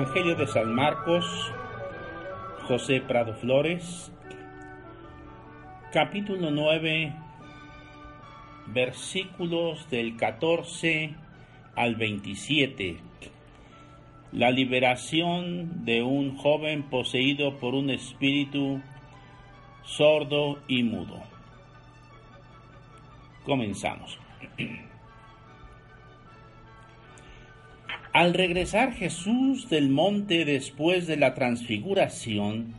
Evangelio de San Marcos, José Prado Flores, capítulo 9, versículos del 14 al 27. La liberación de un joven poseído por un espíritu sordo y mudo. Comenzamos. Al regresar Jesús del monte después de la transfiguración,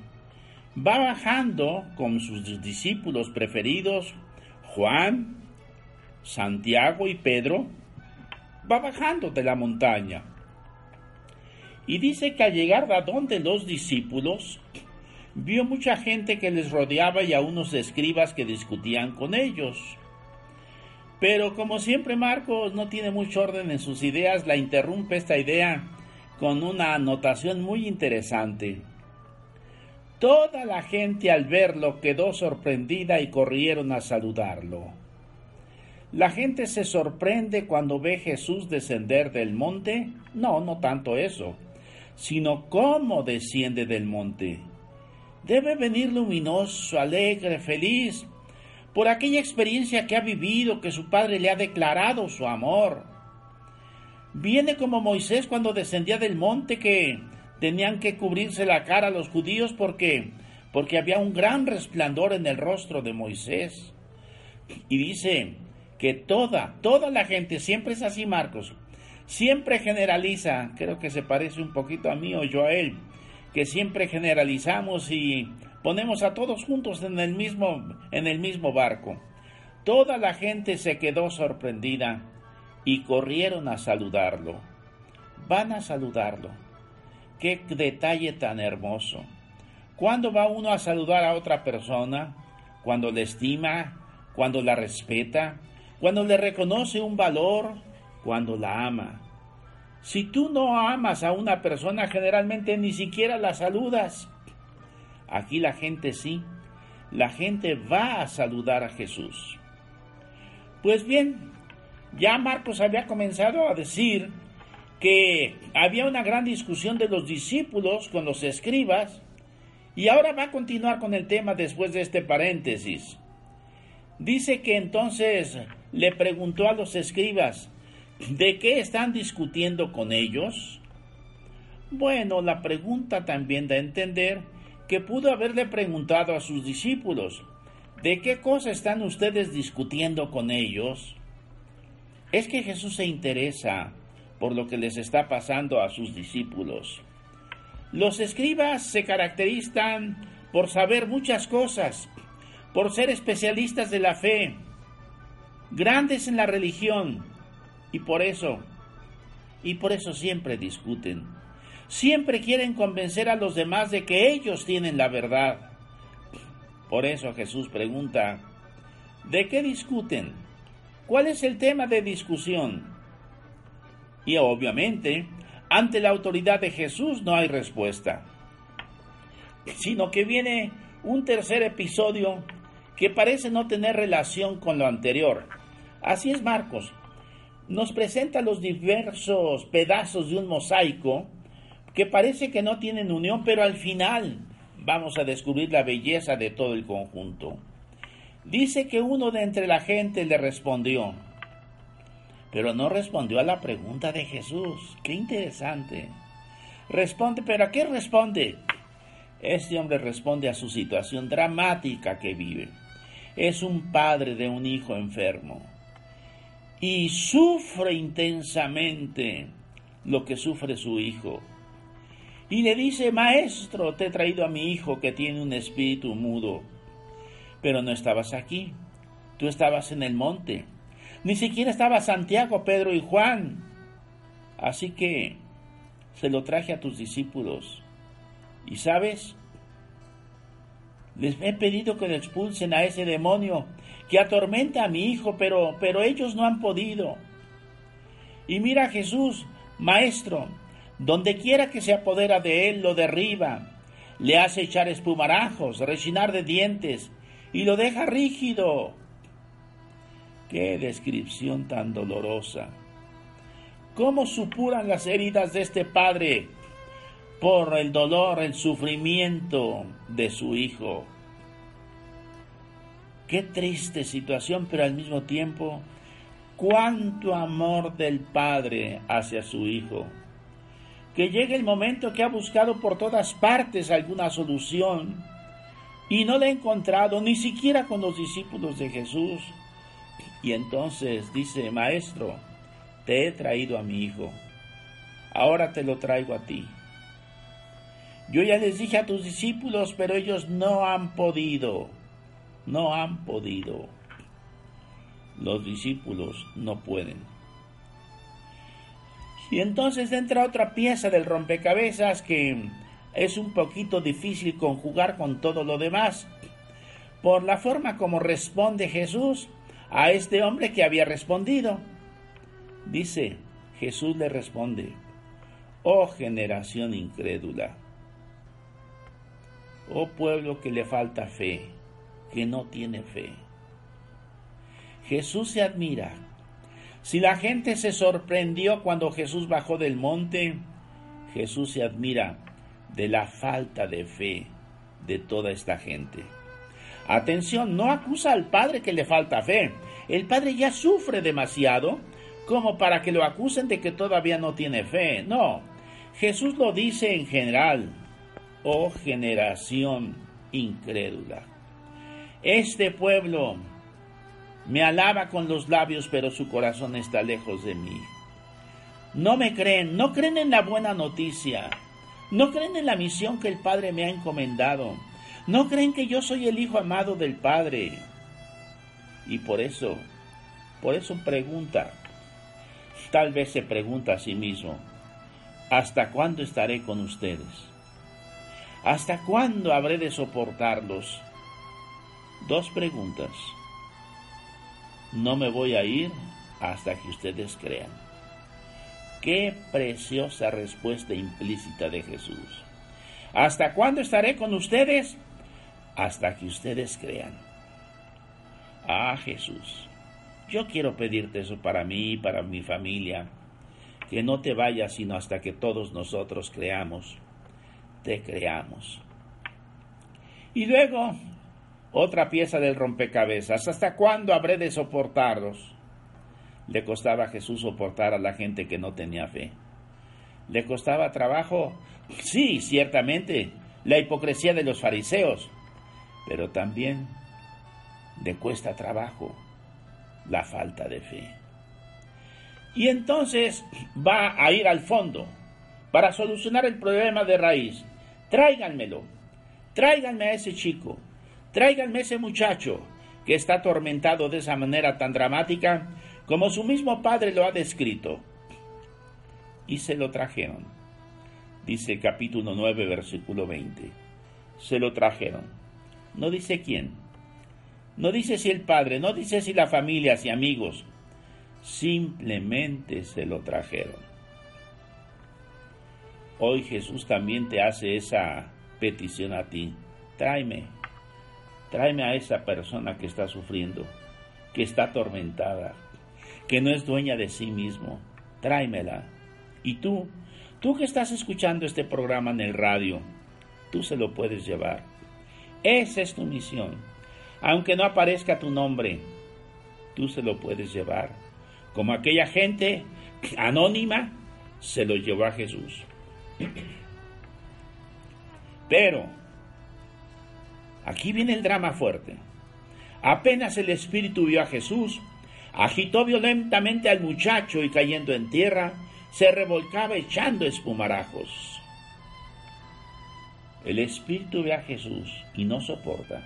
va bajando con sus discípulos preferidos, Juan, Santiago y Pedro, va bajando de la montaña. Y dice que al llegar a donde los discípulos, vio mucha gente que les rodeaba y a unos escribas que discutían con ellos. Pero como siempre Marcos no tiene mucho orden en sus ideas, la interrumpe esta idea con una anotación muy interesante. Toda la gente al verlo quedó sorprendida y corrieron a saludarlo. ¿La gente se sorprende cuando ve Jesús descender del monte? No, no tanto eso, sino cómo desciende del monte. Debe venir luminoso, alegre, feliz, por aquella experiencia que ha vivido, que su padre le ha declarado su amor. Viene como Moisés cuando descendía del monte que tenían que cubrirse la cara a los judíos porque porque había un gran resplandor en el rostro de Moisés. Y dice que toda, toda la gente, siempre es así Marcos, siempre generaliza, creo que se parece un poquito a mí o yo a él, que siempre generalizamos y ponemos a todos juntos en el mismo, en el mismo barco. Toda la gente se quedó sorprendida y corrieron a saludarlo. Van a saludarlo. Qué detalle tan hermoso. ¿Cuándo va uno a saludar a otra persona? Cuando le estima, cuando la respeta, cuando le reconoce un valor, cuando la ama. Si tú no amas a una persona, generalmente ni siquiera la saludas. Aquí la gente sí, la gente va a saludar a Jesús. Pues bien, ya Marcos había comenzado a decir que había una gran discusión de los discípulos con los escribas y ahora va a continuar con el tema después de este paréntesis. Dice que entonces le preguntó a los escribas, ¿de qué están discutiendo con ellos? Bueno, la pregunta también da a entender que pudo haberle preguntado a sus discípulos, ¿de qué cosa están ustedes discutiendo con ellos? Es que Jesús se interesa por lo que les está pasando a sus discípulos. Los escribas se caracterizan por saber muchas cosas, por ser especialistas de la fe, grandes en la religión, y por eso, y por eso siempre discuten siempre quieren convencer a los demás de que ellos tienen la verdad. Por eso Jesús pregunta, ¿de qué discuten? ¿Cuál es el tema de discusión? Y obviamente, ante la autoridad de Jesús no hay respuesta, sino que viene un tercer episodio que parece no tener relación con lo anterior. Así es Marcos. Nos presenta los diversos pedazos de un mosaico que parece que no tienen unión, pero al final vamos a descubrir la belleza de todo el conjunto. Dice que uno de entre la gente le respondió, pero no respondió a la pregunta de Jesús. Qué interesante. Responde, pero ¿a qué responde? Este hombre responde a su situación dramática que vive. Es un padre de un hijo enfermo y sufre intensamente lo que sufre su hijo y le dice, Maestro, te he traído a mi hijo que tiene un espíritu mudo. Pero no estabas aquí, tú estabas en el monte. Ni siquiera estaba Santiago, Pedro y Juan. Así que se lo traje a tus discípulos. Y sabes, les he pedido que le expulsen a ese demonio que atormenta a mi hijo, pero, pero ellos no han podido. Y mira Jesús, Maestro, donde quiera que se apodera de él, lo derriba, le hace echar espumarajos, rechinar de dientes y lo deja rígido. Qué descripción tan dolorosa. ¿Cómo supuran las heridas de este padre por el dolor, el sufrimiento de su hijo? Qué triste situación, pero al mismo tiempo, cuánto amor del padre hacia su hijo que llegue el momento que ha buscado por todas partes alguna solución y no la ha encontrado ni siquiera con los discípulos de Jesús. Y entonces dice, Maestro, te he traído a mi hijo, ahora te lo traigo a ti. Yo ya les dije a tus discípulos, pero ellos no han podido, no han podido. Los discípulos no pueden. Y entonces entra otra pieza del rompecabezas que es un poquito difícil conjugar con todo lo demás, por la forma como responde Jesús a este hombre que había respondido. Dice, Jesús le responde, oh generación incrédula, oh pueblo que le falta fe, que no tiene fe. Jesús se admira si la gente se sorprendió cuando Jesús bajó del monte, Jesús se admira de la falta de fe de toda esta gente. Atención, no acusa al Padre que le falta fe. El Padre ya sufre demasiado como para que lo acusen de que todavía no tiene fe. No, Jesús lo dice en general. Oh generación incrédula. Este pueblo me alaba con los labios, pero su corazón está lejos de mí. No me creen, no creen en la buena noticia, no creen en la misión que el Padre me ha encomendado, no creen que yo soy el Hijo amado del Padre. Y por eso, por eso pregunta, tal vez se pregunta a sí mismo, ¿hasta cuándo estaré con ustedes? ¿Hasta cuándo habré de soportarlos? Dos preguntas no me voy a ir hasta que ustedes crean. Qué preciosa respuesta implícita de Jesús. ¿Hasta cuándo estaré con ustedes? Hasta que ustedes crean. Ah, Jesús, yo quiero pedirte eso para mí para mi familia, que no te vayas sino hasta que todos nosotros creamos, te creamos. Y luego otra pieza del rompecabezas. ¿Hasta cuándo habré de soportarlos? Le costaba a Jesús soportar a la gente que no tenía fe. ¿Le costaba trabajo? Sí, ciertamente, la hipocresía de los fariseos, pero también le cuesta trabajo la falta de fe. Y entonces va a ir al fondo para solucionar el problema de raíz. Tráiganmelo, tráiganme a ese chico, Tráiganme ese muchacho que está atormentado de esa manera tan dramática como su mismo padre lo ha descrito. Y se lo trajeron. Dice capítulo 9, versículo 20. Se lo trajeron. No dice quién. No dice si el padre, no dice si la familia, si amigos. Simplemente se lo trajeron. Hoy Jesús también te hace esa petición a ti. Tráeme Tráeme a esa persona que está sufriendo, que está atormentada, que no es dueña de sí mismo. Tráemela. Y tú, tú que estás escuchando este programa en el radio, tú se lo puedes llevar. Esa es tu misión. Aunque no aparezca tu nombre, tú se lo puedes llevar. Como aquella gente anónima se lo llevó a Jesús. Pero Aquí viene el drama fuerte. Apenas el espíritu vio a Jesús, agitó violentamente al muchacho y cayendo en tierra, se revolcaba echando espumarajos. el espíritu ve a Jesús y no soporta.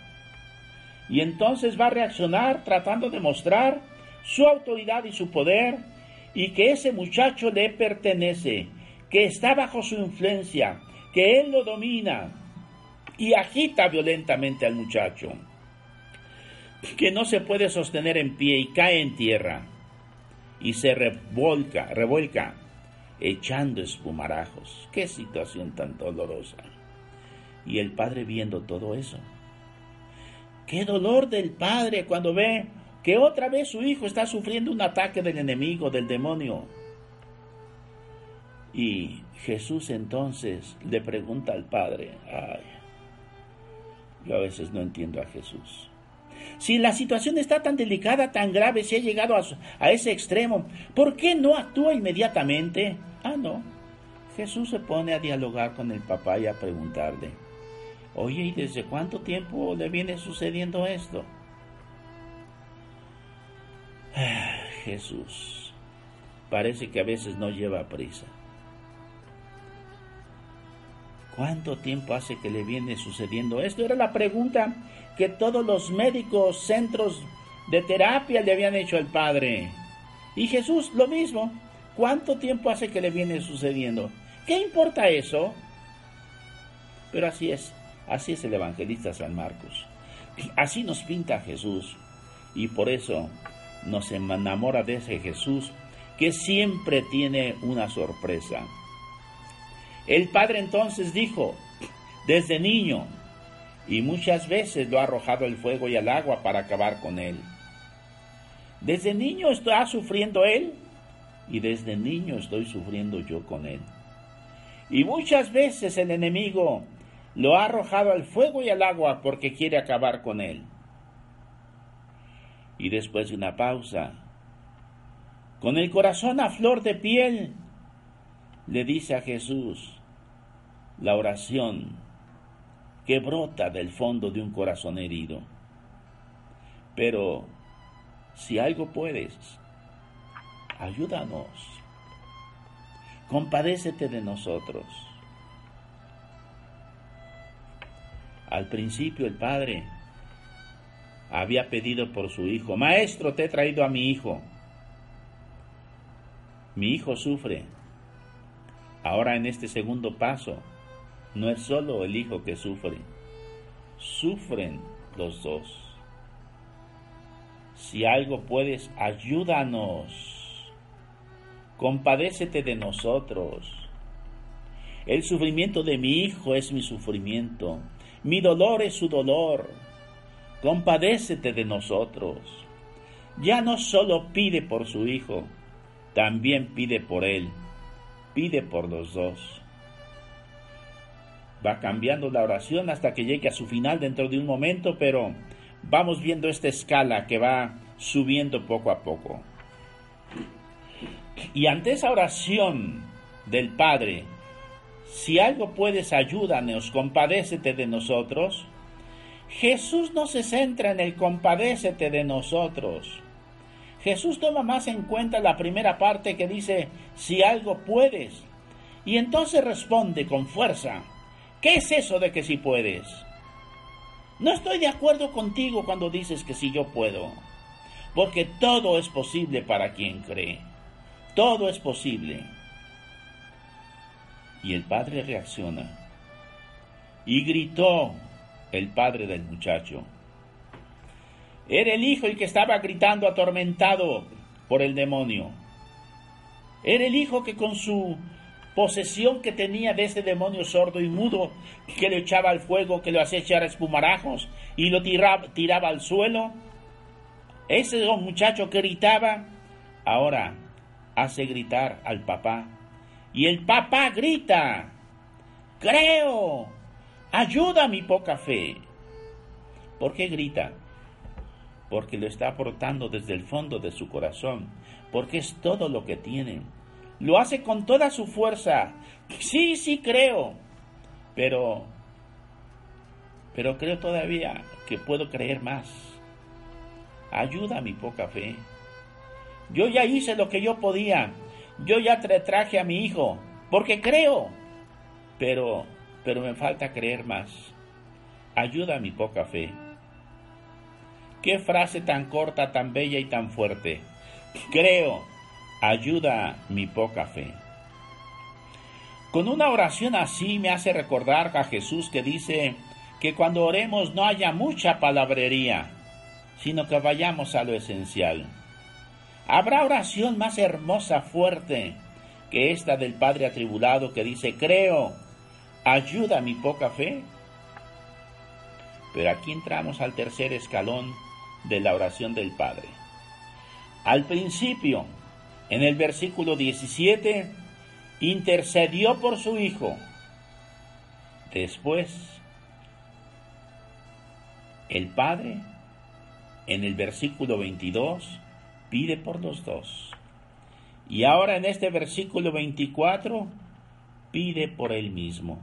Y entonces va a reaccionar tratando de mostrar su autoridad y su poder y que ese muchacho le pertenece, que está bajo su influencia, que él lo domina y agita violentamente al muchacho, que no se puede sostener en pie y cae en tierra y se revolca, revuelca, echando espumarajos. Qué situación tan dolorosa. Y el padre viendo todo eso. Qué dolor del padre cuando ve que otra vez su hijo está sufriendo un ataque del enemigo, del demonio. Y Jesús entonces le pregunta al padre, ay, yo a veces no entiendo a Jesús. Si la situación está tan delicada, tan grave, si ha llegado a, ese extremo, ¿por qué no actúa inmediatamente? Ah, no. Jesús se pone a dialogar con el papá y a preguntarle, oye, ¿y desde cuánto tiempo le viene sucediendo esto? Jesús, parece que a veces no lleva prisa. ¿Cuánto tiempo hace que le viene sucediendo esto? Era la pregunta que todos los médicos, centros de terapia le habían hecho al Padre. Y Jesús lo mismo. ¿Cuánto tiempo hace que le viene sucediendo? ¿Qué importa eso? Pero así es, así es el evangelista San Marcos. Así nos pinta Jesús. Y por eso nos enamora de ese Jesús que siempre tiene una sorpresa. El Padre entonces dijo, desde niño, y muchas veces lo ha arrojado al fuego y al agua para acabar con él. Desde niño está sufriendo él y desde niño estoy sufriendo yo con él. Y muchas veces el enemigo lo ha arrojado al fuego y al agua porque quiere acabar con él. Y después de una pausa, con el corazón a flor de piel, le dice a Jesús la oración que brota del fondo de un corazón herido. Pero si algo puedes, ayúdanos. Compadécete de nosotros. Al principio el padre había pedido por su hijo, Maestro, te he traído a mi hijo. Mi hijo sufre. Ahora en este segundo paso, no es solo el hijo que sufre, sufren los dos. Si algo puedes, ayúdanos. Compadécete de nosotros. El sufrimiento de mi hijo es mi sufrimiento. Mi dolor es su dolor. Compadécete de nosotros. Ya no solo pide por su hijo, también pide por él. Pide por los dos va cambiando la oración hasta que llegue a su final dentro de un momento, pero vamos viendo esta escala que va subiendo poco a poco. Y ante esa oración del Padre, si algo puedes, ayúdanos, compadécete de nosotros. Jesús no se centra en el compadécete de nosotros. Jesús toma más en cuenta la primera parte que dice, si algo puedes. Y entonces responde con fuerza, ¿Qué es eso de que si puedes? No estoy de acuerdo contigo cuando dices que si yo puedo, porque todo es posible para quien cree. Todo es posible. Y el padre reacciona. Y gritó el padre del muchacho. Era el hijo el que estaba gritando atormentado por el demonio. Era el hijo que con su posesión que tenía de ese demonio sordo y mudo que le echaba al fuego, que lo hacía echar espumarajos y lo tiraba, tiraba al suelo. Ese muchacho que gritaba, ahora hace gritar al papá. Y el papá grita, creo, ayuda a mi poca fe. ¿Por qué grita? Porque lo está aportando desde el fondo de su corazón, porque es todo lo que tiene lo hace con toda su fuerza. Sí, sí creo. Pero, pero creo todavía que puedo creer más. Ayuda a mi poca fe. Yo ya hice lo que yo podía. Yo ya traje a mi hijo, porque creo. Pero pero me falta creer más. Ayuda a mi poca fe. Qué frase tan corta, tan bella y tan fuerte. Creo, ayuda mi poca fe. Con una oración así me hace recordar a Jesús que dice que cuando oremos no haya mucha palabrería, sino que vayamos a lo esencial. ¿Habrá oración más hermosa, fuerte, que esta del Padre atribulado que dice, creo, ayuda mi poca fe? Pero aquí entramos al tercer escalón de la oración del Padre. Al principio, en el versículo 17, intercedió por su Hijo. Después, el Padre, en el versículo 22, pide por los dos. Y ahora en este versículo 24, pide por él mismo.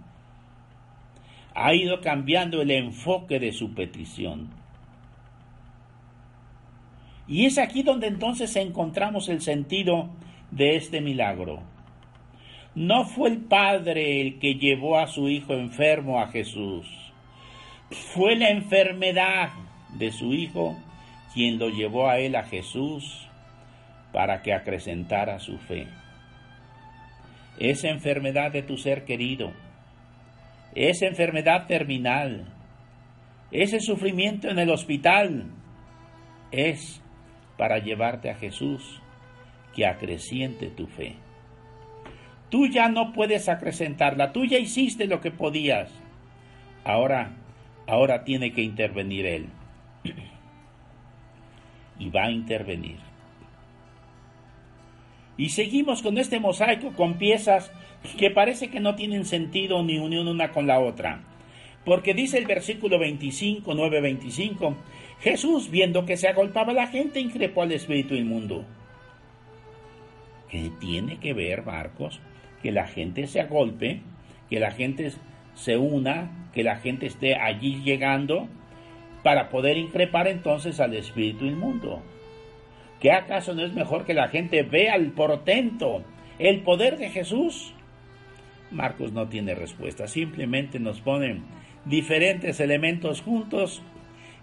Ha ido cambiando el enfoque de su petición. Y es aquí donde entonces encontramos el sentido de este milagro. No fue el Padre el que llevó a su Hijo enfermo a Jesús. Fue la enfermedad de su Hijo quien lo llevó a él a Jesús para que acrecentara su fe. Esa enfermedad de tu ser querido, esa enfermedad terminal, ese sufrimiento en el hospital, es para llevarte a Jesús que acreciente tu fe. Tú ya no puedes acrecentarla, tú ya hiciste lo que podías. Ahora, ahora tiene que intervenir Él. y va a intervenir. Y seguimos con este mosaico con piezas que parece que no tienen sentido ni unión una con la otra. Porque dice el versículo 25, 9, 25, Jesús, viendo que se agolpaba la gente, increpó al espíritu inmundo. ¿Qué tiene que ver, Marcos? Que la gente se agolpe, que la gente se una, que la gente esté allí llegando para poder increpar entonces al espíritu inmundo. ¿Qué acaso no es mejor que la gente vea el portento, el poder de Jesús? Marcos no tiene respuesta, simplemente nos ponen diferentes elementos juntos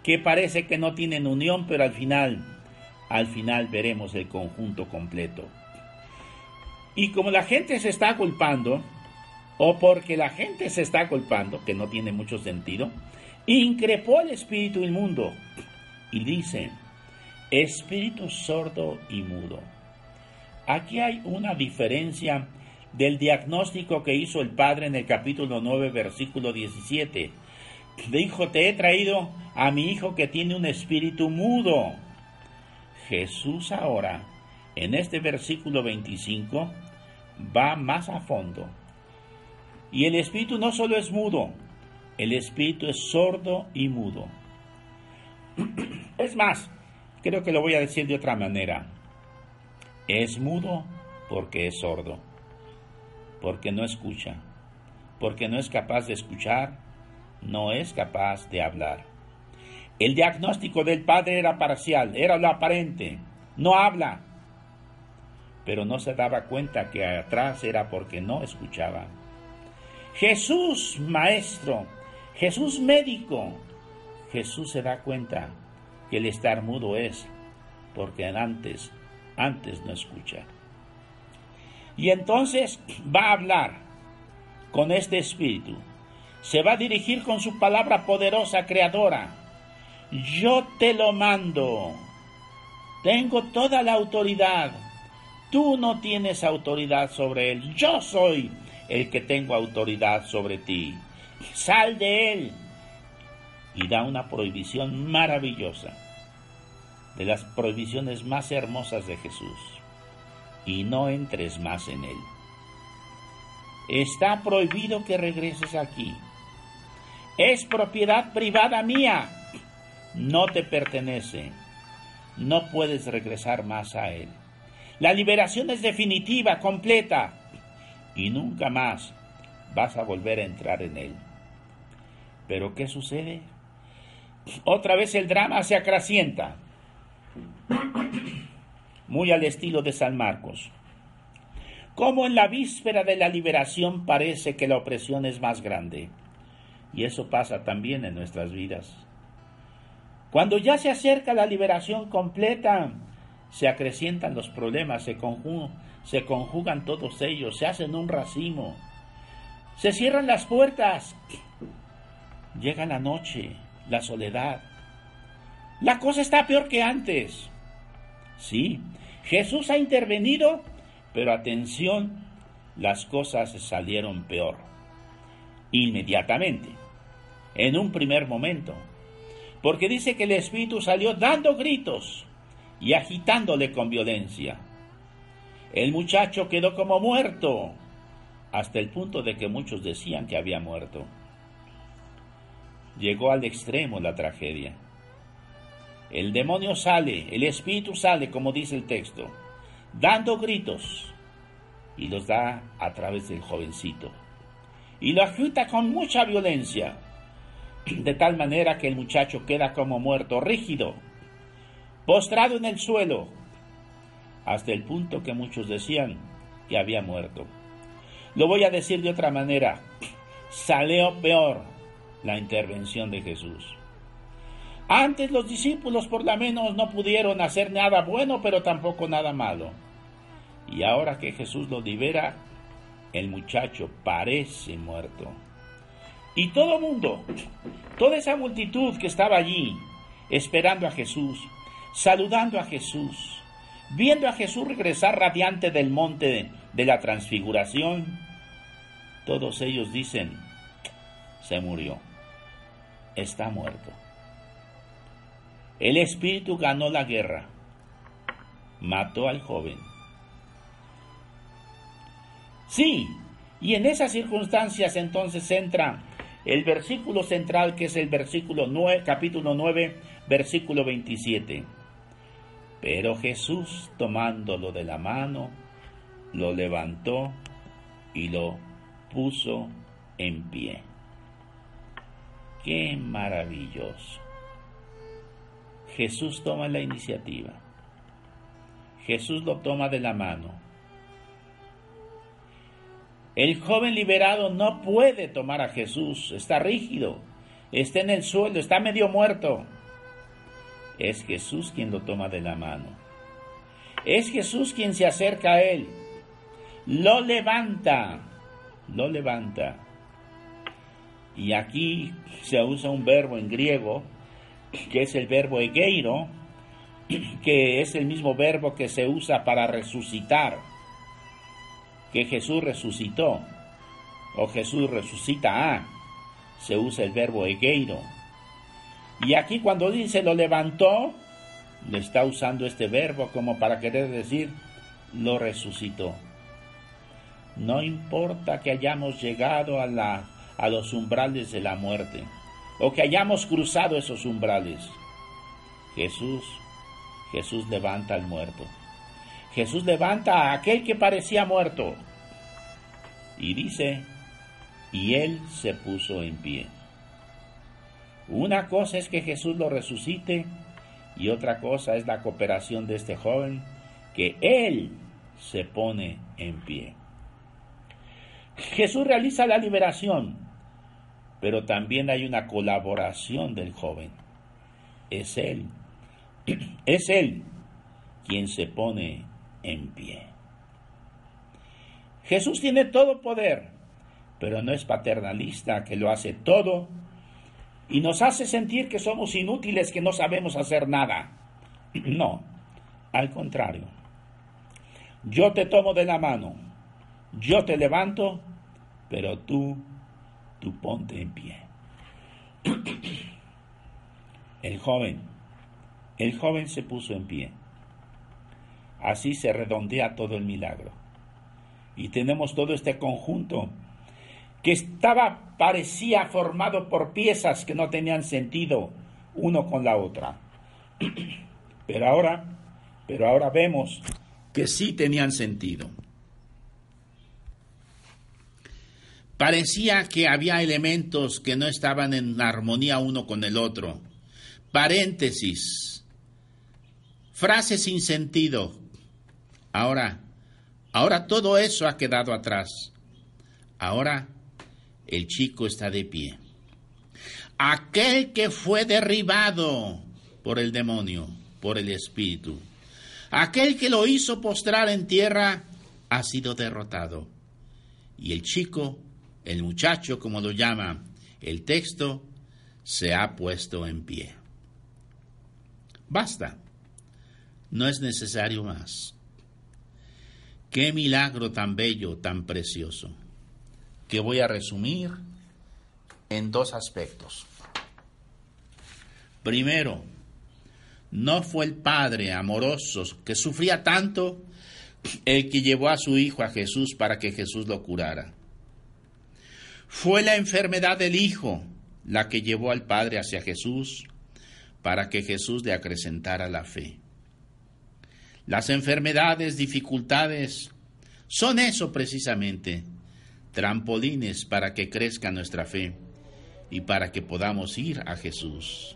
que parece que no tienen unión, pero al final, al final veremos el conjunto completo. Y como la gente se está culpando, o porque la gente se está culpando, que no tiene mucho sentido, increpó al espíritu inmundo y dice, espíritu sordo y mudo. Aquí hay una diferencia del diagnóstico que hizo el Padre en el capítulo 9, versículo 17. Dijo, te he traído a mi hijo que tiene un espíritu mudo. Jesús ahora, en este versículo 25, va más a fondo. Y el espíritu no solo es mudo, el espíritu es sordo y mudo. Es más, creo que lo voy a decir de otra manera. Es mudo porque es sordo, porque no escucha, porque no es capaz de escuchar, no es capaz de hablar. El diagnóstico del padre era parcial, era lo aparente, no habla, pero no se daba cuenta que atrás era porque no escuchaba. Jesús, maestro, Jesús médico. Jesús se da cuenta que el estar mudo es porque antes, antes no escucha. Y entonces va a hablar con este espíritu. Se va a dirigir con su palabra poderosa, creadora. Yo te lo mando. Tengo toda la autoridad. Tú no tienes autoridad sobre él. Yo soy el que tengo autoridad sobre ti sal de él. Y da una prohibición maravillosa, de las prohibiciones más hermosas de Jesús. Y no entres más en él. Está prohibido que regreses aquí. Es propiedad privada mía. No te pertenece. No puedes regresar más a él. La liberación es definitiva, completa. Y nunca más vas a volver a entrar en él. Pero ¿qué sucede? Otra vez el drama se acrecienta, muy al estilo de San Marcos. Como en la víspera de la liberación parece que la opresión es más grande. Y eso pasa también en nuestras vidas. Cuando ya se acerca la liberación completa, se acrecientan los problemas, se conjugan, se conjugan todos ellos, se hacen un racimo, se cierran las puertas, llega la noche, la soledad. La cosa está peor que antes. Sí, Jesús ha intervenido, pero atención, las cosas salieron peor. Inmediatamente, en un primer momento, porque dice que el Espíritu salió dando gritos y agitándole con violencia. El muchacho quedó como muerto, hasta el punto de que muchos decían que había muerto. Llegó al extremo la tragedia. El demonio sale, el espíritu sale, como dice el texto, dando gritos, y los da a través del jovencito. Y lo agita con mucha violencia, de tal manera que el muchacho queda como muerto, rígido, postrado en el suelo, hasta el punto que muchos decían que había muerto. Lo voy a decir de otra manera, salió peor la intervención de Jesús. Antes los discípulos por lo menos no pudieron hacer nada bueno, pero tampoco nada malo. Y ahora que Jesús lo libera, el muchacho parece muerto. Y todo mundo, toda esa multitud que estaba allí, esperando a Jesús, saludando a Jesús, viendo a Jesús regresar radiante del monte de la transfiguración, todos ellos dicen, se murió, está muerto. El Espíritu ganó la guerra, mató al joven. Sí, y en esas circunstancias entonces entra el versículo central que es el versículo 9, capítulo 9, versículo 27. Pero Jesús, tomándolo de la mano, lo levantó y lo puso en pie. Qué maravilloso. Jesús toma la iniciativa. Jesús lo toma de la mano. El joven liberado no puede tomar a Jesús, está rígido, está en el suelo, está medio muerto es Jesús quien lo toma de la mano. Es Jesús quien se acerca a él, lo levanta, lo levanta. Y aquí se usa un verbo en griego, que es el verbo egeiro, que es el mismo verbo que se usa para resucitar, que Jesús resucitó, o Jesús resucita a, se usa el verbo egeiro y aquí cuando dice lo levantó, le está usando este verbo como para querer decir lo resucitó. No importa que hayamos llegado a, la, a los umbrales de la muerte o que hayamos cruzado esos umbrales. Jesús, Jesús levanta al muerto. Jesús levanta a aquel que parecía muerto. Y dice, y él se puso en pie. Una cosa es que Jesús lo resucite y otra cosa es la cooperación de este joven, que Él se pone en pie. Jesús realiza la liberación, pero también hay una colaboración del joven. Es Él, es Él quien se pone en pie. Jesús tiene todo poder, pero no es paternalista que lo hace todo y nos hace sentir que somos inútiles, que no sabemos hacer nada. No, al contrario. Yo te tomo de la mano, yo te levanto, pero tú, tú ponte en pie. El joven, el joven se puso en pie. Así se redondea todo el milagro. Y tenemos todo este conjunto que estaba, parecía formado por piezas que no tenían sentido uno con la otra. Pero ahora, pero ahora vemos que sí tenían sentido. Parecía que había elementos que no estaban en armonía uno con el otro. Paréntesis. Frases sin sentido. Ahora, Ahora todo eso ha quedado atrás. Ahora el chico está de pie. Aquel que fue derribado por el demonio, por el espíritu, aquel que lo hizo postrar en tierra, ha sido derrotado. Y el chico, el muchacho, como lo llama el texto, se ha puesto en pie. Basta. No es necesario más. Qué milagro tan bello, tan precioso, que voy a resumir en dos aspectos. Primero, no fue el Padre amoroso que sufría tanto el que llevó a su Hijo a Jesús para que Jesús lo curara. Fue la enfermedad del Hijo la que llevó al Padre hacia Jesús para que Jesús le acrecentara la fe. Las enfermedades, dificultades, son eso precisamente, trampolines para que crezca nuestra fe y para que podamos ir a Jesús.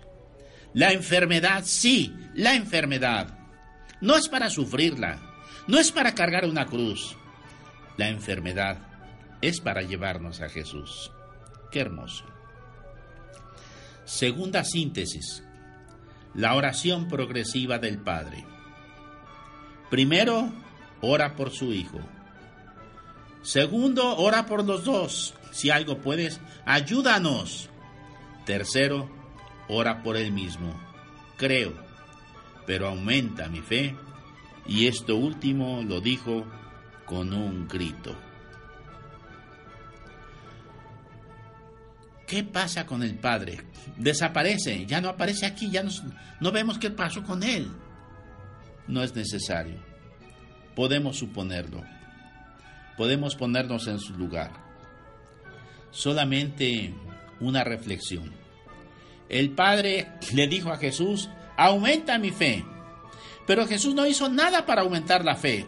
La enfermedad, sí, la enfermedad, no es para sufrirla, no es para cargar una cruz. La enfermedad es para llevarnos a Jesús. Qué hermoso. Segunda síntesis, la oración progresiva del Padre. Primero, ora por su Hijo. Segundo, ora por los dos. Si algo puedes, ayúdanos. Tercero, ora por él mismo. Creo, pero aumenta mi fe. Y esto último lo dijo con un grito. ¿Qué pasa con el Padre? Desaparece, ya no aparece aquí, ya no vemos qué pasó con él no es necesario. Podemos suponerlo. Podemos ponernos en su lugar. Solamente una reflexión. El Padre le dijo a Jesús, aumenta mi fe. Pero Jesús no hizo nada para aumentar la fe.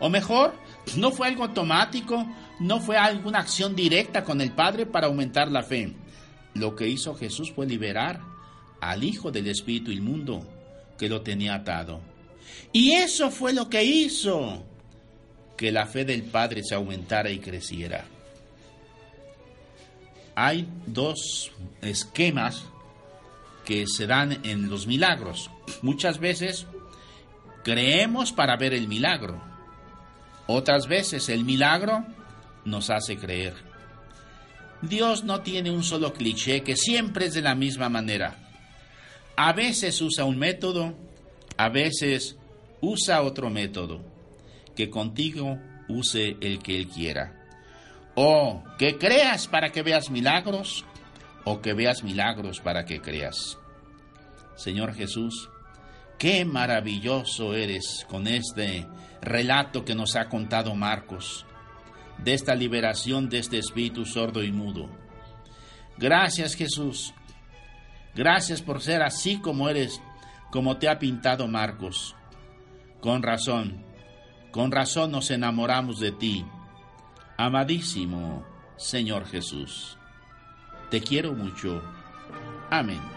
O mejor, no fue algo automático, no fue alguna acción directa con el Padre para aumentar la fe. Lo que hizo Jesús fue liberar al Hijo del Espíritu inmundo que lo tenía atado. Y eso fue lo que hizo que la fe del Padre se aumentara y creciera. Hay dos esquemas que se dan en los milagros. Muchas veces creemos para ver el milagro. Otras veces el milagro nos hace creer. Dios no tiene un solo cliché que siempre es de la misma manera. A veces usa un método, a veces usa otro método, que contigo use el que Él quiera. O que creas para que veas milagros, o que veas milagros para que creas. Señor Jesús, qué maravilloso eres con este relato que nos ha contado Marcos, de esta liberación de este espíritu sordo y mudo. Gracias Jesús, gracias por ser así como eres, como te ha pintado Marcos con razón, con razón nos enamoramos de ti, amadísimo Señor Jesús. Te quiero mucho. Amén.